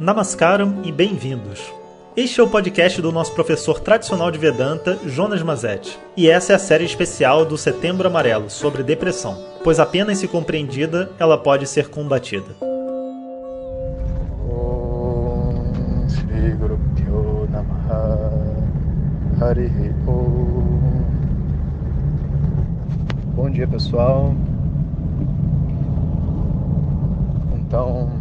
Namaskaram e bem-vindos. Este é o podcast do nosso professor tradicional de Vedanta, Jonas Mazetti. E essa é a série especial do Setembro Amarelo sobre depressão, pois apenas se compreendida ela pode ser combatida. Bom dia pessoal. Então,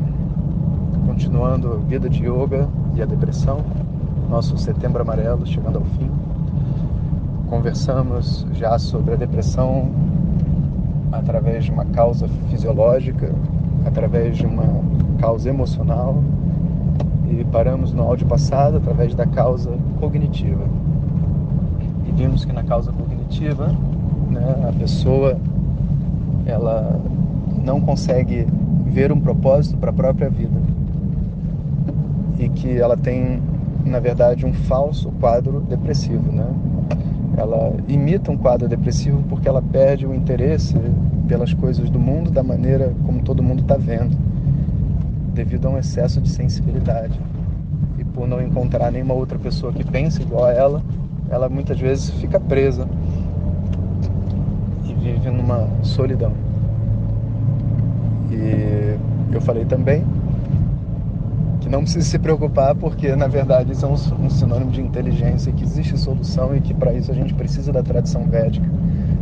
continuando vida de yoga e a depressão, nosso setembro amarelo chegando ao fim. Conversamos já sobre a depressão através de uma causa fisiológica, através de uma causa emocional e paramos no áudio passado através da causa cognitiva. E vimos que na causa cognitiva, né, a pessoa ela não consegue ver um propósito para a própria vida e que ela tem, na verdade, um falso quadro depressivo, né? Ela imita um quadro depressivo porque ela perde o interesse pelas coisas do mundo da maneira como todo mundo está vendo, devido a um excesso de sensibilidade. E por não encontrar nenhuma outra pessoa que pense igual a ela, ela muitas vezes fica presa e vive numa solidão. E eu falei também que não precisa se preocupar porque na verdade isso é um, um sinônimo de inteligência, que existe solução e que para isso a gente precisa da tradição védica,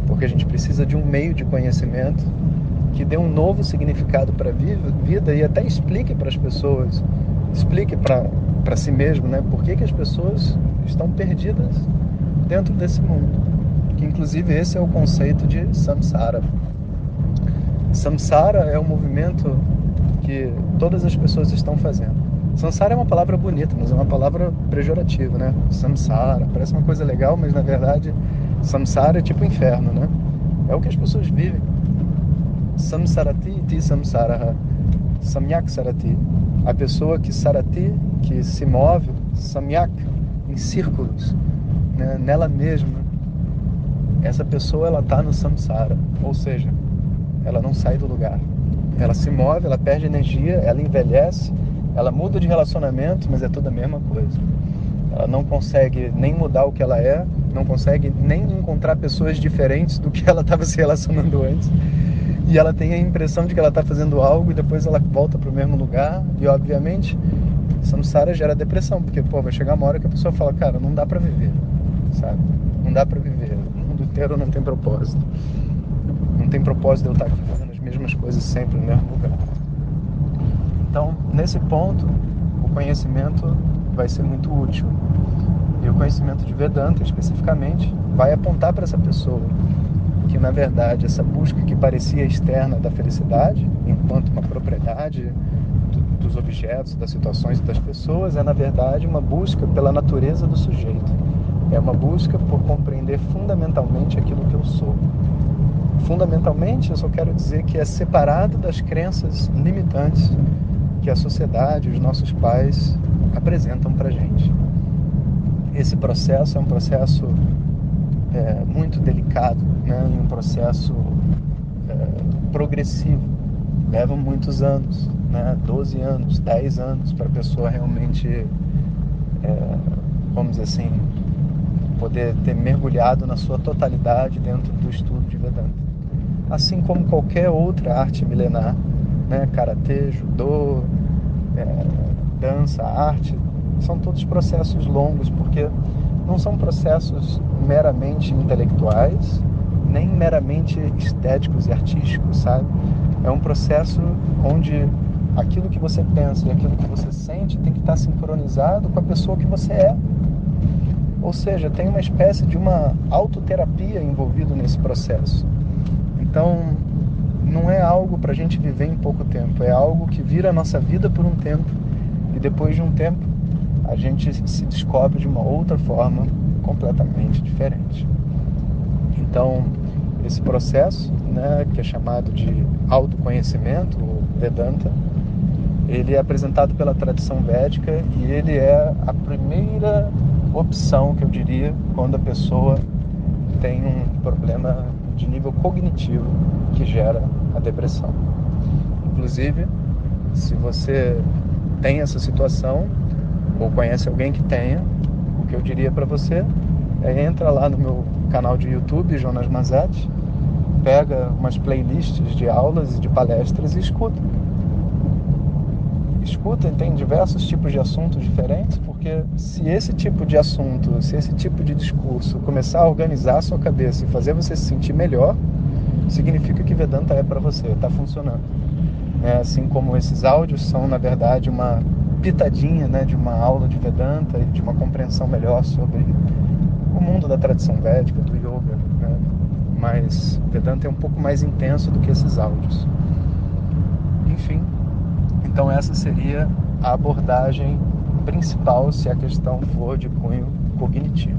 porque a gente precisa de um meio de conhecimento que dê um novo significado para a vida e até explique para as pessoas, explique para si mesmo, né, por que, que as pessoas estão perdidas dentro desse mundo. Que inclusive esse é o conceito de samsara. Samsara é um movimento que todas as pessoas estão fazendo. Samsara é uma palavra bonita, mas é uma palavra pejorativa, né? Samsara, parece uma coisa legal, mas na verdade samsara é tipo inferno, né? É o que as pessoas vivem. Samsarati ti samsaraha. Samyak sarati. A pessoa que sarati, que se move, samyak, em círculos, né? nela mesma. Essa pessoa ela está no samsara, ou seja, ela não sai do lugar. Ela se move, ela perde energia, ela envelhece, ela muda de relacionamento, mas é tudo a mesma coisa. Ela não consegue nem mudar o que ela é, não consegue nem encontrar pessoas diferentes do que ela estava se relacionando antes. E ela tem a impressão de que ela está fazendo algo e depois ela volta para o mesmo lugar. E obviamente, samsara gera depressão, porque pô, vai chegar uma hora que a pessoa fala, cara, não dá para viver, sabe? Não dá para viver. O mundo inteiro não tem propósito. Não tem propósito de eu estar aqui fazendo as mesmas coisas sempre no mesmo lugar. Então, nesse ponto, o conhecimento vai ser muito útil. E o conhecimento de Vedanta, especificamente, vai apontar para essa pessoa que, na verdade, essa busca que parecia externa da felicidade, enquanto uma propriedade dos objetos, das situações e das pessoas, é, na verdade, uma busca pela natureza do sujeito. É uma busca por compreender fundamentalmente aquilo que eu sou. Fundamentalmente, eu só quero dizer que é separado das crenças limitantes que a sociedade, os nossos pais apresentam para gente. Esse processo é um processo é, muito delicado, né? um processo é, progressivo. Leva muitos anos, né? 12 anos, 10 anos para a pessoa realmente, é, vamos dizer assim, poder ter mergulhado na sua totalidade dentro do estudo de Vedanta. Assim como qualquer outra arte milenar, né? Karatê, judô, é, dança, arte, são todos processos longos, porque não são processos meramente intelectuais, nem meramente estéticos e artísticos, sabe? É um processo onde aquilo que você pensa e aquilo que você sente tem que estar sincronizado com a pessoa que você é. Ou seja, tem uma espécie de uma autoterapia envolvido nesse processo. Então, não é algo para a gente viver em pouco tempo, é algo que vira a nossa vida por um tempo e depois de um tempo a gente se descobre de uma outra forma completamente diferente. Então, esse processo, né, que é chamado de autoconhecimento, o Vedanta, ele é apresentado pela tradição védica e ele é a primeira opção que eu diria quando a pessoa tem um problema de nível cognitivo que gera a depressão. Inclusive, se você tem essa situação ou conhece alguém que tenha, o que eu diria para você é entra lá no meu canal de YouTube, Jonas Mazetti, pega umas playlists de aulas e de palestras e escuta. Escuta, tem diversos tipos de assuntos diferentes, porque se esse tipo de assunto, se esse tipo de discurso começar a organizar a sua cabeça e fazer você se sentir melhor, significa que Vedanta é para você, está funcionando. É, assim como esses áudios são, na verdade, uma pitadinha né, de uma aula de Vedanta e de uma compreensão melhor sobre o mundo da tradição védica, do yoga. Né? Mas Vedanta é um pouco mais intenso do que esses áudios. Enfim, então essa seria a abordagem principal se a questão for de cunho cognitivo.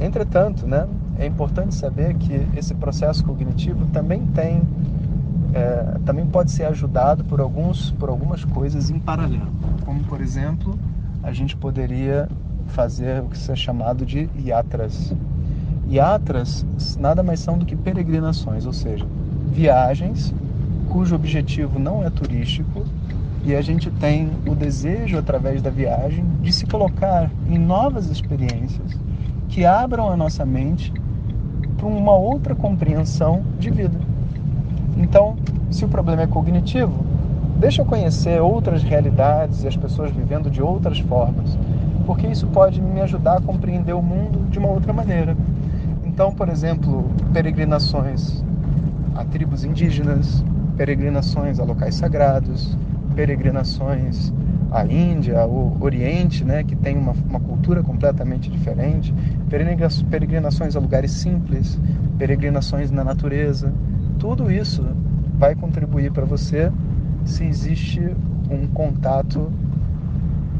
Entretanto, né, é importante saber que esse processo cognitivo também tem é, também pode ser ajudado por alguns por algumas coisas em paralelo. Como por exemplo a gente poderia fazer o que é chamado de yatras yatras nada mais são do que peregrinações ou seja viagens cujo objetivo não é turístico e a gente tem o desejo através da viagem de se colocar em novas experiências que abram a nossa mente para uma outra compreensão de vida. Então, se o problema é cognitivo, deixa eu conhecer outras realidades e as pessoas vivendo de outras formas, porque isso pode me ajudar a compreender o mundo de uma outra maneira. Então, por exemplo, peregrinações a tribos indígenas, peregrinações a locais sagrados, peregrinações à Índia, ao Oriente, né, que tem uma, uma cultura completamente diferente, peregrinações a lugares simples, peregrinações na natureza, tudo isso vai contribuir para você se existe um contato,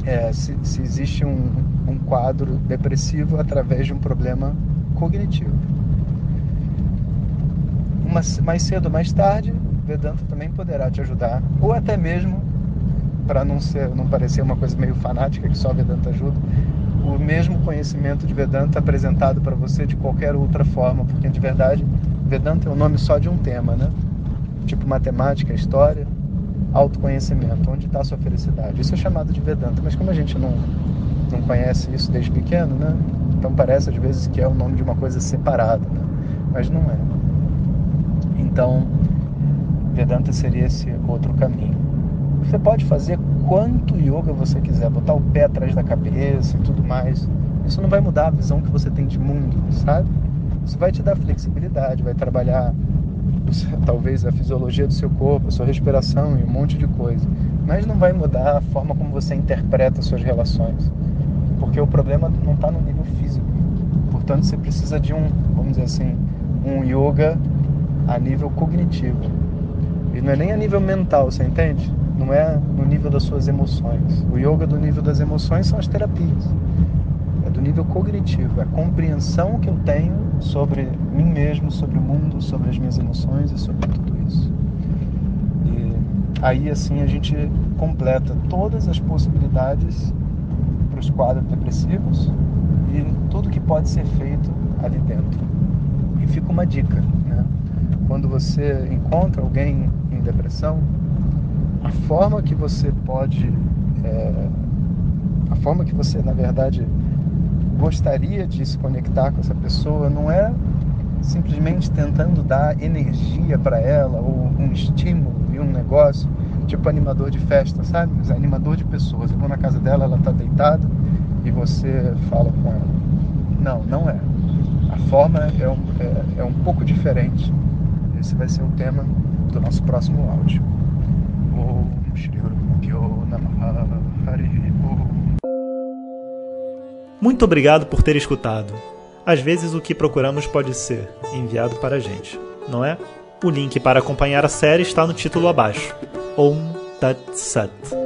é, se, se, existe um, um quadro depressivo através de um problema cognitivo. Mais cedo ou mais tarde, Vedanta também poderá te ajudar, ou até mesmo, para não não parecer uma coisa meio fanática que só Vedanta ajuda, o mesmo conhecimento de Vedanta apresentado para você de qualquer outra forma, porque de verdade Vedanta é o nome só de um tema, né? Tipo matemática, história, autoconhecimento, onde está a sua felicidade. Isso é chamado de Vedanta, mas como a gente não, não conhece isso desde pequeno, né? Então parece às vezes que é o nome de uma coisa separada, né? mas não é. Então, Vedanta seria esse outro caminho. Você pode fazer quanto yoga você quiser, botar o pé atrás da cabeça e tudo mais. Isso não vai mudar a visão que você tem de mundo, sabe? Isso vai te dar flexibilidade, vai trabalhar talvez a fisiologia do seu corpo, a sua respiração e um monte de coisa. Mas não vai mudar a forma como você interpreta suas relações. Porque o problema não está no nível físico. Portanto, você precisa de um, vamos dizer assim, um yoga a nível cognitivo. E não é nem a nível mental, você entende? Não é no nível das suas emoções. O yoga do nível das emoções são as terapias. É do nível cognitivo, é a compreensão que eu tenho sobre mim mesmo, sobre o mundo, sobre as minhas emoções e sobre tudo isso. E aí assim a gente completa todas as possibilidades para os quadros depressivos e tudo que pode ser feito ali dentro. E fica uma dica, né? Quando você encontra alguém em depressão, a forma que você pode, é, a forma que você na verdade gostaria de se conectar com essa pessoa não é simplesmente tentando dar energia para ela ou um estímulo e um negócio, tipo animador de festa, sabe? Mas é animador de pessoas. Eu vou na casa dela, ela está deitada e você fala com ela. Não, não é. A forma é um, é, é um pouco diferente. Esse vai ser o tema do nosso próximo áudio. Muito obrigado por ter escutado. Às vezes o que procuramos pode ser enviado para a gente, não é? O link para acompanhar a série está no título abaixo. Om Tat Sat.